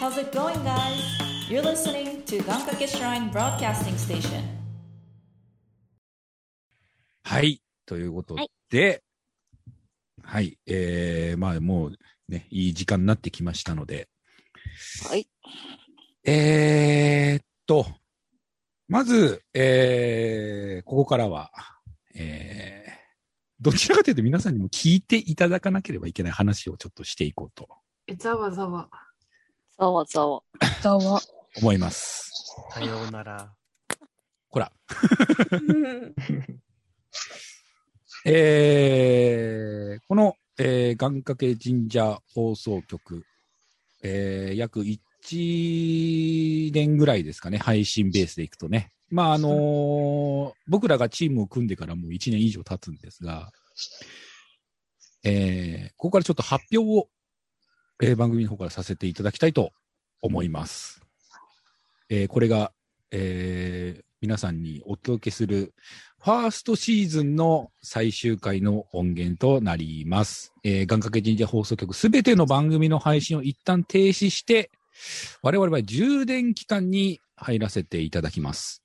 How's it going, guys? You're listening to Gankake Shrine Broadcasting Station. はい。ということで、はい。えー、まあもうね、いい時間になってきましたので、はい。えーっと、まず、えー、ここからは、えー、どちらかというと皆さんにも聞いていただかなければいけない話をちょっとしていこうとえ、ざわざわ。ざわざわ。ざわ。思います。さようなら。ほら。えー、この、えー、願掛け神社放送局、えー、約1年ぐらいですかね、配信ベースでいくとね。まあ、あのー僕らがチームを組んでからもう1年以上経つんですが、えー、ここからちょっと発表を、えー番組の方からさせていただきたいと思います。えーこれが、えー皆さんにお届けするファーストシーズンの最終回の音源となります。えー、願掛け神社放送局すべての番組の配信を一旦停止して、我々は充電期間に入らせていただきます。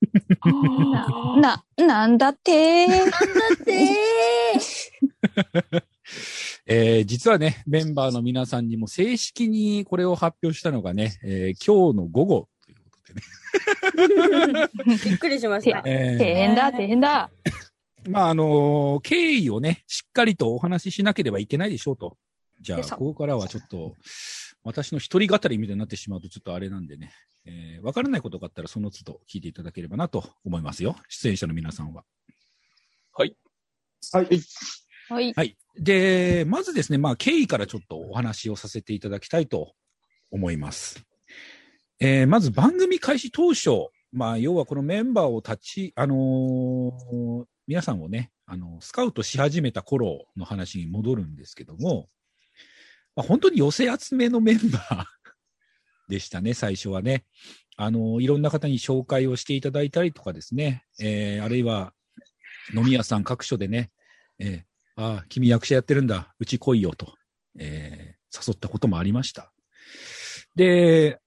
な、なんだってなんだって えー実はね、メンバーの皆さんにも正式にこれを発表したのがね、えー今日の午後ということでね。びっくりしました。えー大変だ、大変だ。まあ、あのー経緯をね、しっかりとお話ししなければいけないでしょうと。じゃあ、ここからはちょっと、私の一人語りみたいになってしまうとちょっとあれなんでね、えーわからないことがあったらその都度聞いていただければなと思いますよ。出演者の皆さんは。はい。はい。はい。で、まずですね、まあ、経緯からちょっとお話をさせていただきたいと思います。えーまず番組開始当初、まあ、要はこのメンバーを立ち、あのー皆さんをね、あの、スカウトし始めた頃の話に戻るんですけども、まあ、本当に寄せ集めのメンバー でしたね、最初はね。あのーいろんな方に紹介をしていただいたりとかですね、えーあるいは飲み屋さん各所でね、えーああ、君役者やってるんだ。うち来いよと、えー誘ったこともありました。で、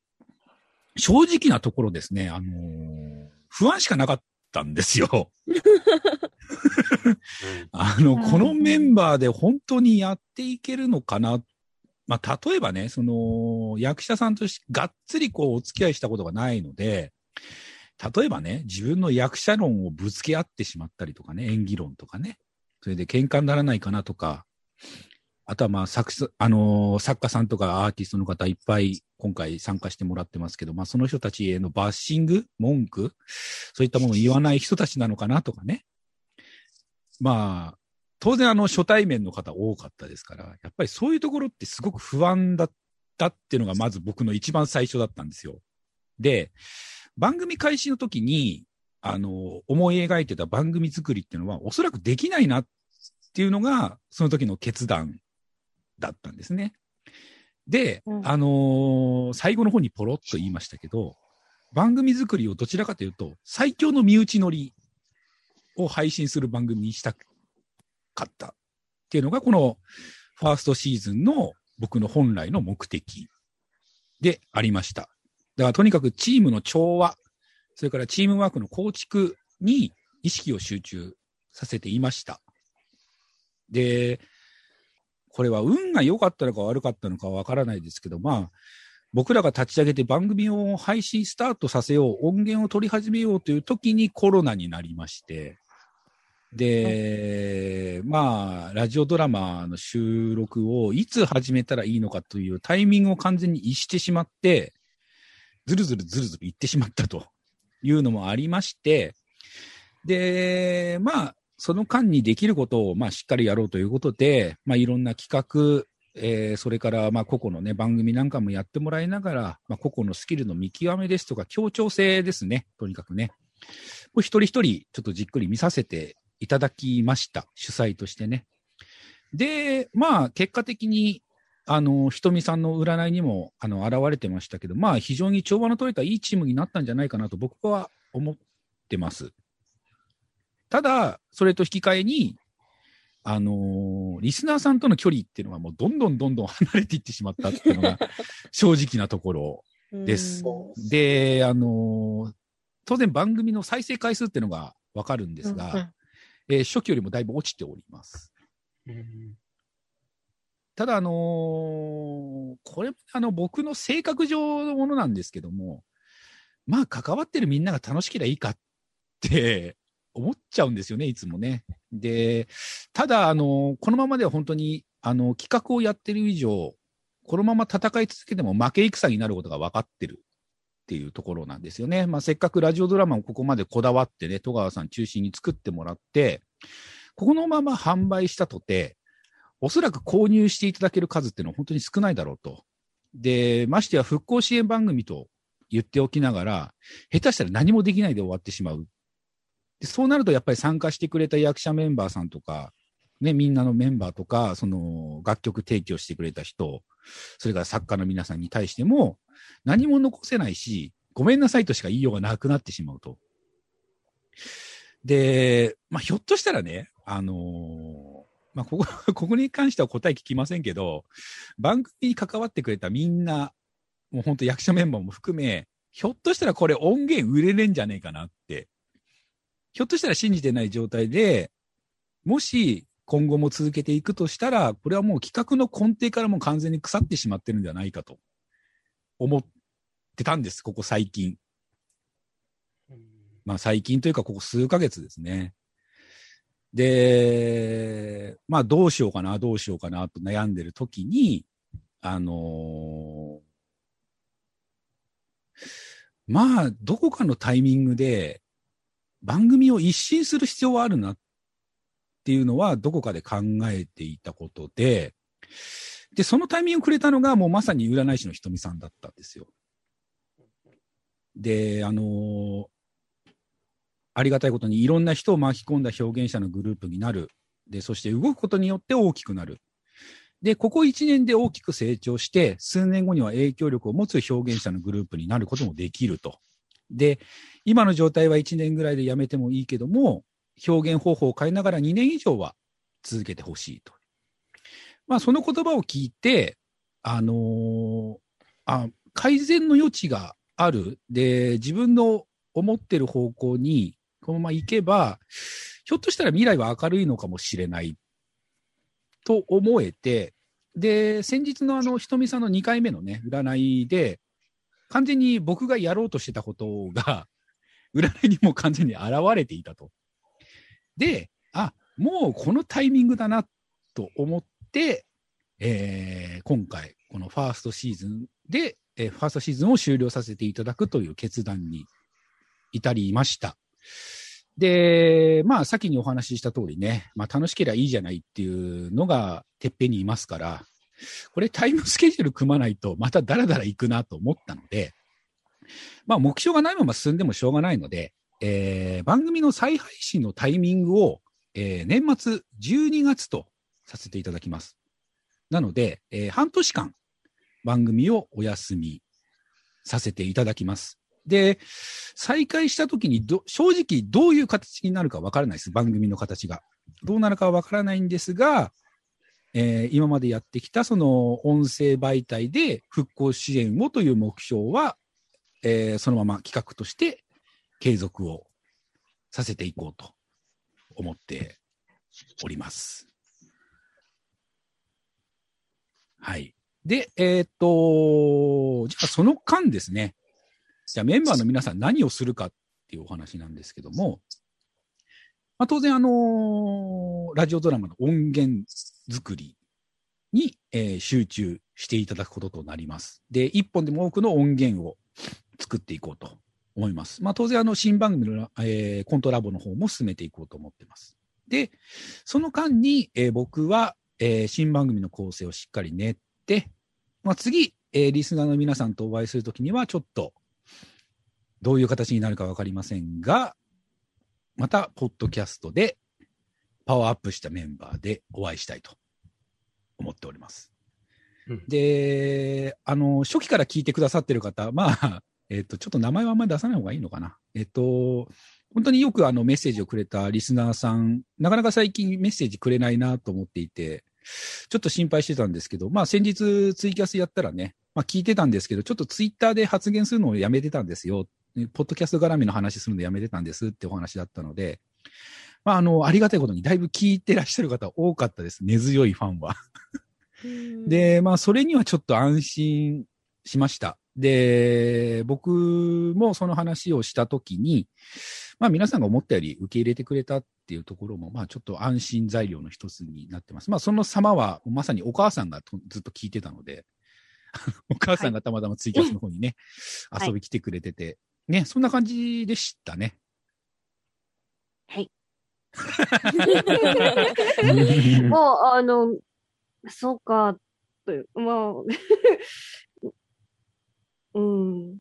正直なところですね、あのー不安しかなかったんですよ。あの、うんこのメンバーで本当にやっていけるのかな。まあ、例えばね、その、役者さんとしてがっつりこう、お付き合いしたことがないので、例えばね、自分の役者論をぶつけ合ってしまったりとかね、演技論とかね、それで喧嘩にならないかなとか、あとはまあ作、あのー作家さんとかアーティストの方いっぱい今回参加してもらってますけど、まあその人たちへのバッシング、文句、そういったものを言わない人たちなのかなとかね。まあ、当然あの初対面の方多かったですから、やっぱりそういうところってすごく不安だったっていうのがまず僕の一番最初だったんですよ。で、番組開始の時に、あの、思い描いてた番組作りっていうのはおそらくできないなっていうのが、その時の決断だったんですね。で、うんあのー最後の方にポロッと言いましたけど、番組作りをどちらかというと、最強の身内乗りを配信する番組にしたかったっていうのが、このファーストシーズンの僕の本来の目的でありました。だからとにかくチームの調和、それからチームワークの構築に意識を集中させていました。で、これは運が良かったのか悪かったのかわからないですけど、まあ、僕らが立ち上げて番組を配信スタートさせよう、音源を取り始めようという時にコロナになりまして、で、まあ、ラジオドラマの収録をいつ始めたらいいのかというタイミングを完全に逸してしまって、ずるずるずるずるいってしまったというのもありまして、で、まあ、その間にできることを、まあ、しっかりやろうということで、まあ、いろんな企画、えーそれから、まあ、個々のね、番組なんかもやってもらいながら、まあ、個々のスキルの見極めですとか、協調性ですね、とにかくね。一人一人、ちょっとじっくり見させていただきました。主催としてね。で、まあ、結果的に、あの、ひとみさんの占いにも、あの、現れてましたけど、まあ、非常に調和の取れたいいチームになったんじゃないかなと僕は思ってます。ただ、それと引き換えに、あのーリスナーさんとの距離っていうのがもうどんどんどんどん離れていってしまったっていうのが 正直なところです。で、あのー当然番組の再生回数っていうのがわかるんですが、うんうんえー初期よりもだいぶ落ちております。ただ、あのーこれ、あの、僕の性格上のものなんですけども、まあ、関わってるみんなが楽しければいいかって思っちゃうんですよね、いつもね。で、ただ、あのこのままでは本当に、あの、企画をやってる以上、このまま戦い続けても負け戦になることが分かってるっていうところなんですよね。まあ、せっかくラジオドラマをここまでこだわってね、戸川さん中心に作ってもらって、このまま販売したとて、おそらく購入していただける数っていうのは本当に少ないだろうと。で、ましてや復興支援番組と言っておきながら、下手したら何もできないで終わってしまう。でそうなるとやっぱり参加してくれた役者メンバーさんとか、ね、みんなのメンバーとか、その楽曲提供してくれた人、それから作家の皆さんに対しても、何も残せないし、ごめんなさいとしか言いようがなくなってしまうと。で、まあ、ひょっとしたらね、あのーまあ、ここ、ここに関しては答え聞きませんけど、番組に関わってくれたみんな、もう本当役者メンバーも含め、ひょっとしたらこれ音源売れねえんじゃねえかなって。ひょっとしたら信じてない状態で、もし今後も続けていくとしたら、これはもう企画の根底からもう完全に腐ってしまってるんじゃないかと思ってたんです、ここ最近。まあ最近というかここ数ヶ月ですね。で、まあどうしようかな、どうしようかなと悩んでる時に、あのーまあどこかのタイミングで番組を一新する必要はあるなっていうのはどこかで考えていたことで、で、そのタイミングをくれたのがもうまさに占い師のひとみさんだったんですよ。で、あのーありがたいことにいろんな人を巻き込んだ表現者のグループになる。で、そして動くことによって大きくなる。で、ここ1年で大きく成長して、数年後には影響力を持つ表現者のグループになることもできると。で、今の状態は1年ぐらいでやめてもいいけども、表現方法を変えながら2年以上は続けてほしいと。まあ、その言葉を聞いて、あのーあ、改善の余地がある。で、自分の思ってる方向にこのまま行けば、ひょっとしたら未来は明るいのかもしれないと思えて、で、先日のあの、ひとみさんの2回目のね、占いで、完全に僕がやろうとしてたことが、占いにも完全に現れていたと。で、あ、もうこのタイミングだなと思って、えー今回、このファーストシーズンで、えーファーストシーズンを終了させていただくという決断に至りました。で、まあ、先にお話しした通りね、まあ、楽しければいいじゃないっていうのが、てっぺんにいますから、これタイムスケジュール組まないと、またダラダラ行くなと思ったので、まあ、目標がないまま進んでもしょうがないので、えー番組の再配信のタイミングを、えー年末12月とさせていただきます。なので、えー半年間番組をお休みさせていただきます。で、再開した時にど、正直どういう形になるかわからないです。番組の形が。どうなるかはわからないんですが、えー今までやってきたその音声媒体で復興支援をという目標は、えーそのまま企画として継続をさせていこうと思っております。はい。で、えーっと、じゃあその間ですね、じゃあメンバーの皆さん何をするかっていうお話なんですけども、まあ、当然あのーラジオドラマの音源作りに、えー集中していただくこととなります。で、一本でも多くの音源を作っていこうと思います。まあ、当然あの新番組の、えーコントラボの方も進めていこうと思ってます。で、その間に、えー僕は、えー新番組の構成をしっかり練って、まあ、次、えーリスナーの皆さんとお会いするときにはちょっとどういう形になるかわかりませんが、また、ポッドキャストでパワーアップしたメンバーでお会いしたいと思っております。うんで、あの、初期から聞いてくださってる方、まあ、えっ、と、ちょっと名前はあんまり出さない方がいいのかな。えっ、と、本当によくあのメッセージをくれたリスナーさん、なかなか最近メッセージくれないなと思っていて、ちょっと心配してたんですけど、まあ先日ツイキャスやったらね、まあ聞いてたんですけど、ちょっとツイッターで発言するのをやめてたんですよ。ポッドキャスト絡みの話するのやめてたんですってお話だったので、まああの、ありがたいことにだいぶ聞いてらっしゃる方多かったです。根強いファンは。で、まあそれにはちょっと安心しました。で、僕もその話をしたときに、まあ皆さんが思ったより受け入れてくれたっていうところも、まあちょっと安心材料の一つになってます。まあその様はまさにお母さんがとずっと聞いてたので、お母さんがたまたまツイキャスの方にね、はい遊び来てくれてて、ね、そんな感じでしたね。はい。もう、あの、そうか、という、まあ、うん。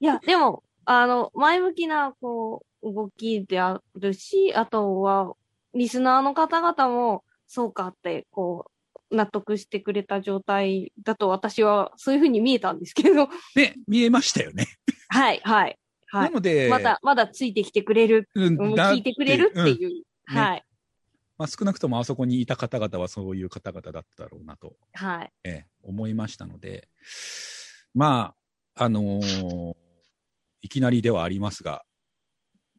いや、でも、あの、前向きな、こう、動きであるし、あとは、リスナーの方々も、そうかって、こう、納得してくれた状態だと私はそういうふうに見えたんですけど、ね、見えましたよね。はい、はい、はないの。で、まだ、まだついてきてくれる、うん聞いてくれるってうんいう、はい、まあ、少なくともあそこにいた方々はそういう方々だっただろうなと、はい。ええ思いましたので、まあ、あのーいきなりではありますが、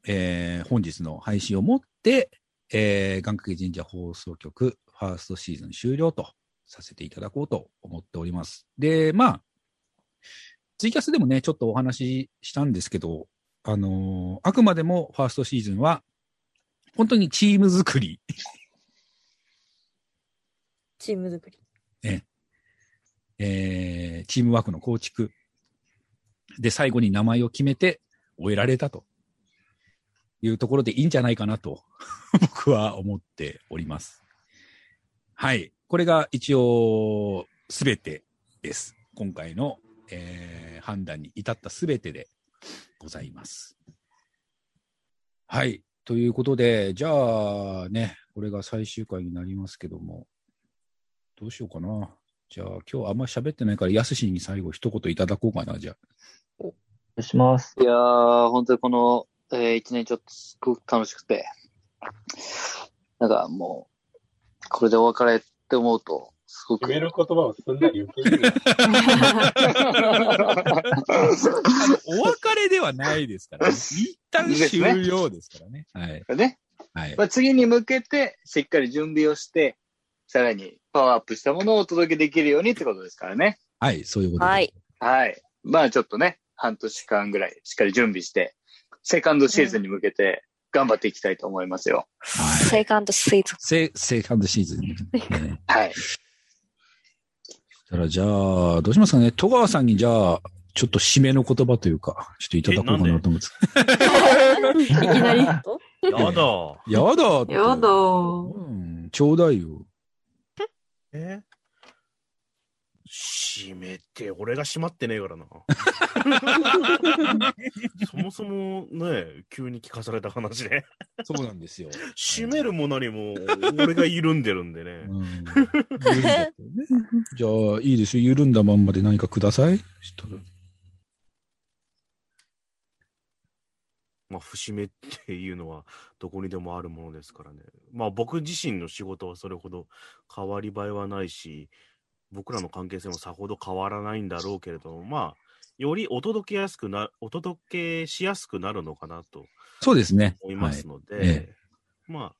えー本日の配信をもって、えー、願掛け神社放送局ファーストシーズン終了とさせていただこうと思っております。で、まあ、ツイキャスでもね、ちょっとお話ししたんですけど、あのーあくまでもファーストシーズンは、本当にチーム作り、チーム作り。えーチームワークの構築で最後に名前を決めて終えられたというところでいいんじゃないかなと僕は思っております。はい。これが一応すべてです。今回の、えー判断に至ったすべてでございます。はい。ということで、じゃあね、これが最終回になりますけども、どうしようかな。じゃあ今日あんま喋ってないから、やすしに最後一言いただこうかな、じゃあ。お願いします。いやー、本当にこの、えー一年ちょっとすごく楽しくて、なんかもう、これでお別れって思うと、すごく。決める言葉をすんなり受け入れる。お別れではないですからね。一旦終了ですからね。はい。ね。はい。まあ、次に向けて、しっかり準備をして、さらにパワーアップしたものをお届けできるようにってことですからね。はい、そういうことで。はい。はい。まあちょっとね、半年間ぐらいしっかり準備して、セカンドシーズンに向けて頑張っていきたいと思いますよ。はい。セカンドシーズン。セ、セカンドシーズン、ね。はい。たら、じゃあ、どうしますかね？戸川さんに、じゃあ、ちょっと締めの言葉というか、ちょっといただこうかなと思って。いきなり？やだ。やだ。やだ。うん、ちょうだいよ。え？閉めて、俺が閉まってねえからな。そもそもね、急に聞かされた話で。そうなんですよ。閉めるも何も、俺が緩んでるんでね。うん。緩んだってねじゃあ、いいですよ。緩んだまんまで何かください。まあ、節目っていうのはどこにでもあるものですからね。まあ僕自身の仕事はそれほど変わり映えはないし、僕らの関係性もさほど変わらないんだろうけれども、まあ、よりお届けやすくな、お届けしやすくなるのかなとそうですね。思いますので、はいえまあ、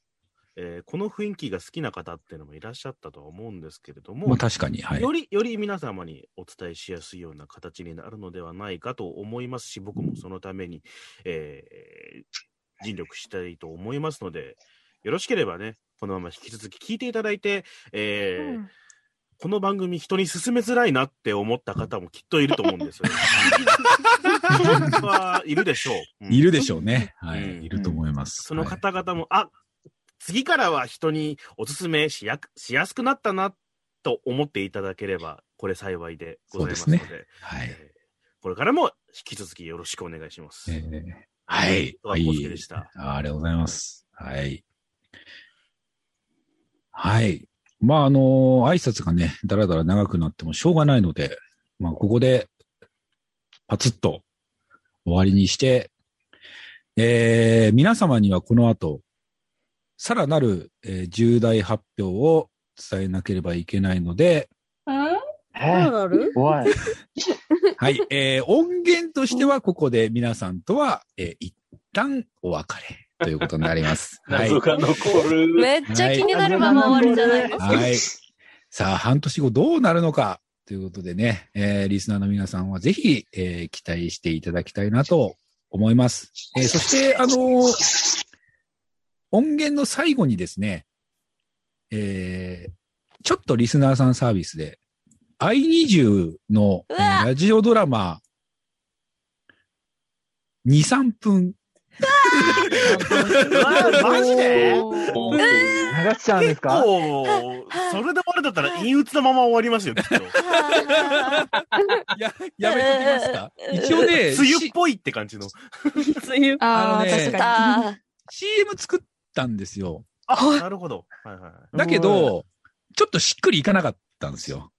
えーこの雰囲気が好きな方っていうのもいらっしゃったとは思うんですけれども、まあ確かに、はい。より、より皆様にお伝えしやすいような形になるのではないかと思いますし、僕もそのために、えー尽力したいと思いますので、よろしければね、このまま引き続き聞いていただいて、えーこの番組人に勧めづらいなって思った方もきっといると思うんですよ。はいるでしょう。うんいるでしょうね。はい。うんいると思います。その方々も、あ次からは人にお勧めしやしやすくなったなと思っていただければ、これ幸いでございますので、ですはい。えーこれからも引き続きよろしくお願いします。えーはい。戸川浩介でした。あありがとうございます。はい。はい。まあ、あの挨拶がね、だらだら長くなってもしょうがないので、まあ、ここで、パツッと終わりにして、えー、皆様にはこの後、さらなる、えー重大発表を伝えなければいけないので、なる？怖い。はい、えー、音源としてはここで皆さんとは、えー、一旦お別れということになります。はい。謎が残る。めっちゃ気になるまま終わるじゃないですか。はい。さあ、半年後どうなるのかということでね、えー、リスナーの皆さんはぜひ、えー、期待していただきたいなと思います。えー、そして、あのー音源の最後にですね、えー、ちょっとリスナーさんサービスで、i20 の、えーラジオドラマ、2、3分、マジで？流しちゃうんですか？構、それで終わるんだったら陰鬱なまま終わりますよ、きっと。や、やめときますか？一応ね、梅雨っぽいって感じの。梅雨？あのかあ CM 作ったんですよ。あ、なるほど。はいはい。だけど、ちょっとしっくりいかなかったんですよ。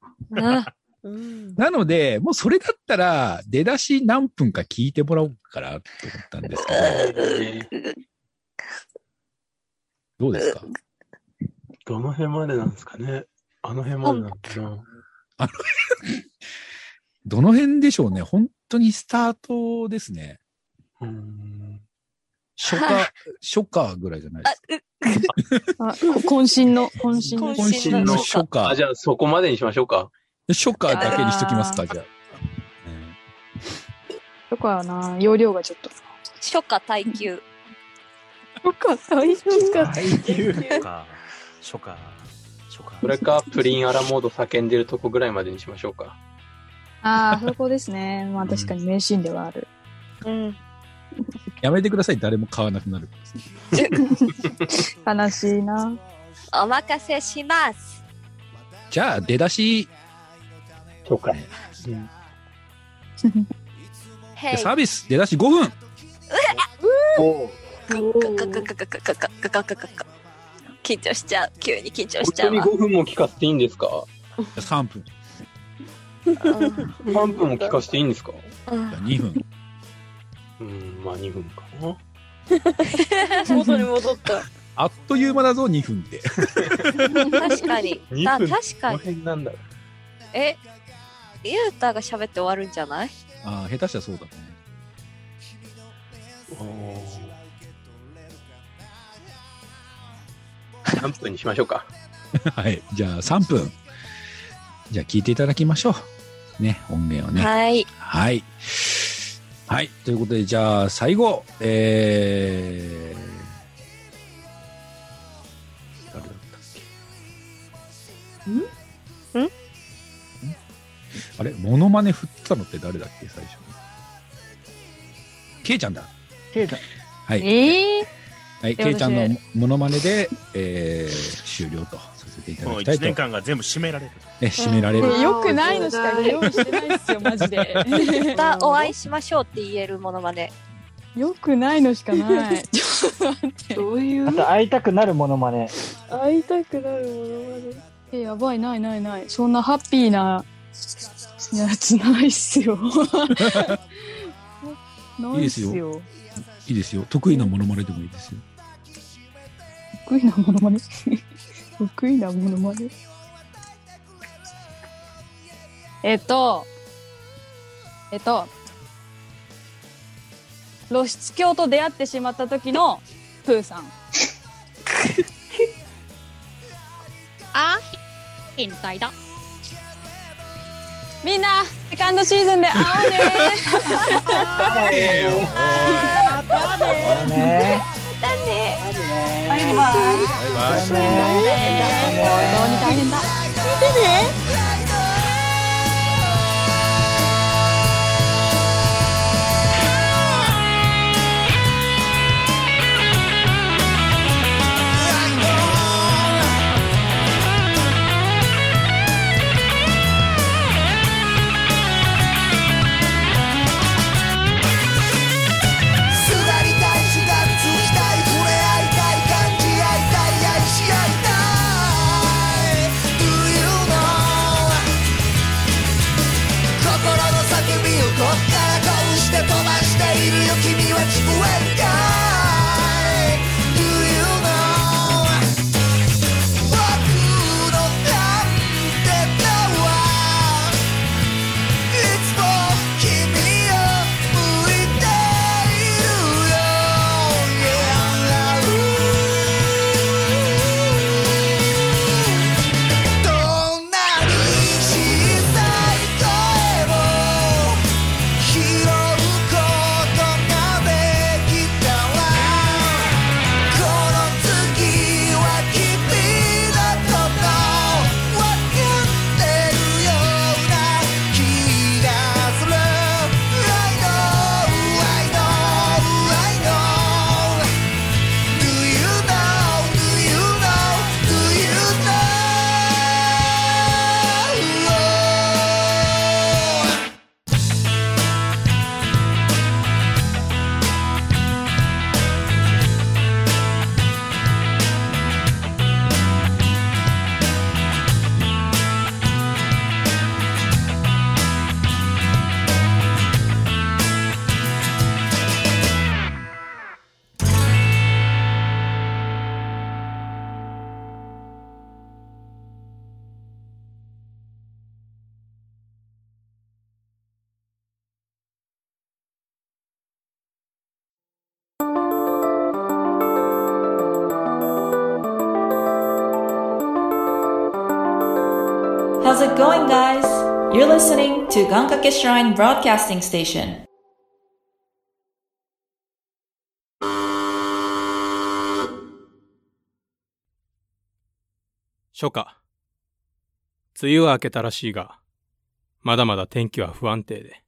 あ。うん。なので、もうそれだったら、出だし何分か聞いてもらおうかなって思ったんですけど、どうですか？どの辺までなんですかね？あの辺までなのかな。どの辺でしょうね本当にスタートですね。うん。初夏、初夏ぐらいじゃないですか。渾身の、渾身の。渾身の初あ、夏じ。ゃあそこまでにしましょうか。初夏だけにしときますか、じゃあ。とかな、容量がちょっと。初夏耐久。とか、大丈夫か。初夏、初夏、初夏。それか、プリンアラモード叫んでるとこぐらいまでにしましょうか。ああ、そこですね。まあ確かに名シーンではある。うん。やめてください、誰も買わなくなる。悲しいな。お任せします。じゃあ、出だし、紹介か、サービス出だし5分。緊張しちゃう。急に緊張しちゃう本分も聞かせていいんですか？3分。3分も聞かせていいんですか？2分。うんまあ2分かな。元に戻った。あっという間だぞ2分って。確かに。あ確かに。えゆうたが喋って終わるんじゃない？ああ、下手したらそうだね。何分にしましょうか。はい。じゃあ、3分。じゃあ、聞いていただきましょう。ね、音源をね。はい。はい。はい。ということで、じゃあ、最後、えー、誰だったっけ？ん？ん？あれモノマネ振ったのって誰だっけ最初。ケイちゃんだ。ケイちゃん。はい。ええはい。ケイちゃんのモノマネで、えー、終了とさせていただ1きたいと。年間が全部締められる。ね、締められる。ー。よくないのしか用意してないっすよ、マジで。またお会いしましょうって言えるものまね。よくないのしかない。どういう？あと会いたくなるものまね。会いたくなるものまで。え、やばい、ないないない。そんなハッピーなやつないっすよ。ないっすいいですよ。いいですよ。得意なモノマネでもいいですよ。得意なものまね？得意なものまね？えっと、えっと、露出狂と出会ってしまった時のプーさん。あ変態だ。みんな、セカンドシーズンで会おうねねだね。バイバイ。バイバイ。本当に大変だ。見てね。How's it going, guys? You're listening to Gankake Shrine Broadcasting Station. 初夏。梅雨は明けたらしいが、まだまだ天気は不安定で、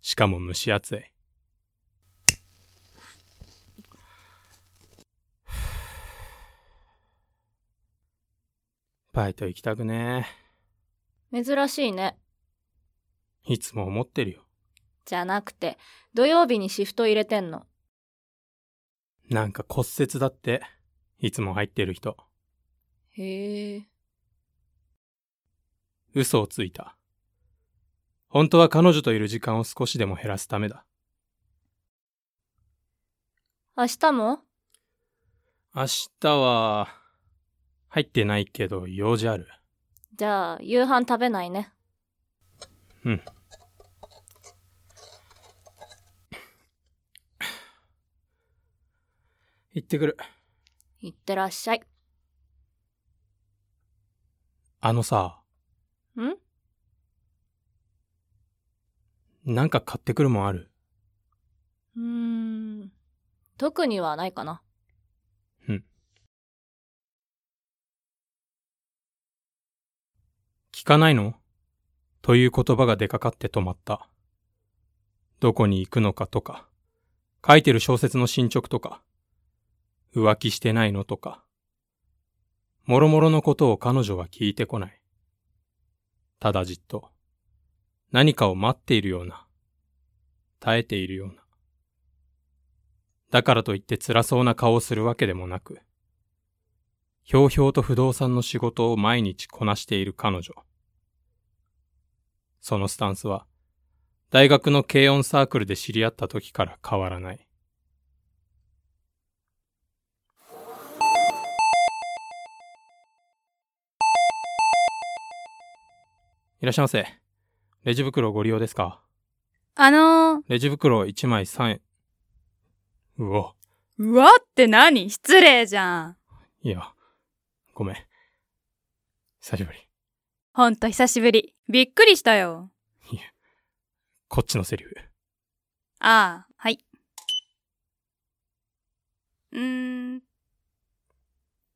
しかも蒸し暑い。バイト行きたくねえ珍しいね。え。いつも思ってるよ。じゃなくて、土曜日にシフト入れてんの。なんか骨折だって、いつも入ってる人。へえ。嘘をついた。本当は彼女といる時間を少しでも減らすためだ。明日も？明日は、入ってないけど用事ある。じゃあ、夕飯食べないね。うん。行ってくる。いってらっしゃい。あのさ、ん？なんか買ってくるもんある？うーん。特にはないかな。聞かないの？という言葉が出かかって止まった。どこに行くのかとか、書いてる小説の進捗とか、浮気してないのとか、もろもろのことを彼女は聞いてこない。ただじっと、何かを待っているような、耐えているような。だからといって辛そうな顔をするわけでもなく、ひょうひょうと不動産の仕事を毎日こなしている彼女。そのスタンスは、大学の軽音サークルで知り合った時から変わらない。いらっしゃいませ。レジ袋ご利用ですか？あのー、レジ袋1枚3円。うわ。うわって何？失礼じゃん。いや、ごめん。久しぶり。ほんと久しぶり。びっくりしたよ。こっちのセリフ。ああ、はい。うーん。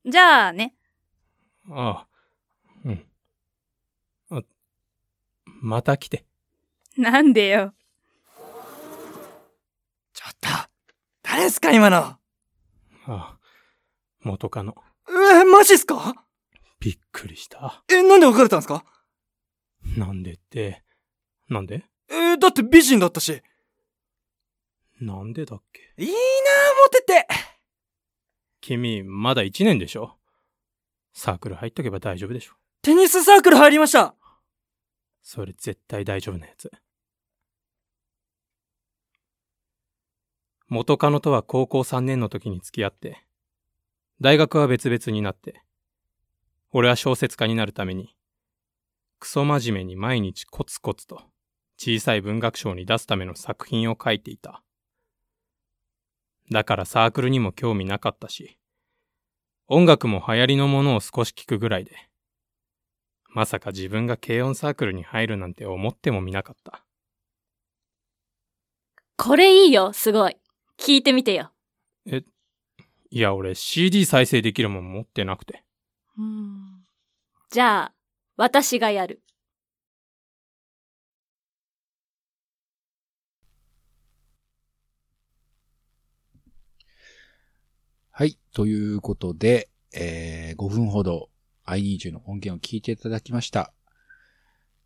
じゃあね。ああ、うん。あ、また来て。なんでよ。誰ですか今の。ああ、元カノ。えー、マジっすか？びっくりした。え、なんで別れたんですか？なんでって、なんで？えー、だって美人だったし。なんでだっけ？いいなぁ、モテて。君、まだ1年でしょ？サークル入っとけば大丈夫でしょ？テニスサークル入りました。それ絶対大丈夫なやつ。元カノとは高校3年の時に付き合って、大学は別々になって、俺は小説家になるために、クソ真面目に毎日コツコツと小さい文学賞に出すための作品を書いていた。だからサークルにも興味なかったし、音楽も流行りのものを少し聞くぐらいで、まさか自分が軽音サークルに入るなんて思ってもみなかった。これいいよ、すごい。聞いてみてよ。え、いや俺 CD 再生できるもん持ってなくて。じゃあ、私がやる。はい。ということで、えー、5分ほど i20 の音源を聞いていただきました。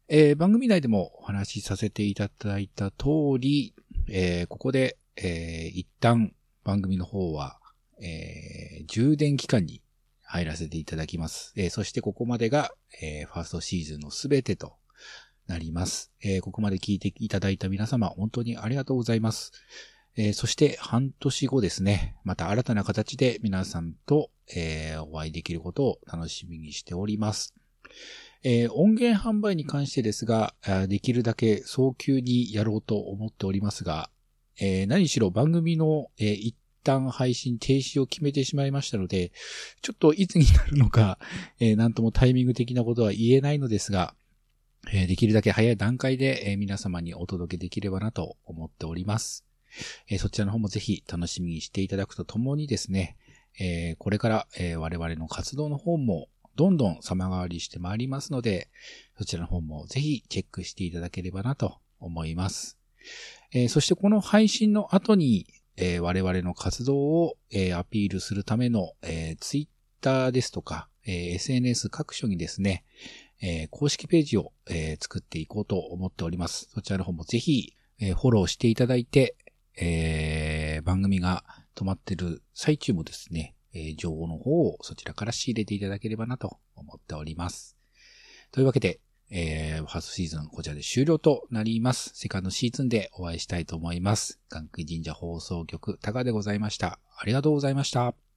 えー、番組内でもお話しさせていただいた通り、えー、ここで、えー、一旦番組の方は、えー、充電期間に入らせていただきます。えー、そしてここまでが、えー、ファーストシーズンのすべてとなります。えー、ここまで聞いていただいた皆様、本当にありがとうございます。えそして半年後ですね、また新たな形で皆さんと、えお会いできることを楽しみにしております。え音源販売に関してですが、できるだけ早急にやろうと思っておりますが、え何しろ番組の、え一旦配信停止を決めてしまいましたので、ちょっといつになるのか、えー、なんともタイミング的なことは言えないのですが、えー、できるだけ早い段階で、えー、皆様にお届けできればなと思っております。えー、そちらの方もぜひ楽しみにしていただくとともにですね、え、これから、え、我々の活動の方もどんどん様変わりしてまいりますので、そちらの方もぜひチェックしていただければなと思います。え、そしてこの配信の後に、えー、我々の活動を、えー、アピールするための、えー、ツイッターですとか、えー、SNS 各所にですね、えー、公式ページを、えー、作っていこうと思っております。そちらの方もぜひ、えー、フォローしていただいて、えー、番組が止まってる最中もですね、えー、情報の方をそちらから仕入れていただければなと思っております。というわけで、えー、ファーストシーズンこちらで終了となります。セカンドシーズンでお会いしたいと思います。関空神社放送局、タカでございました。ありがとうございました。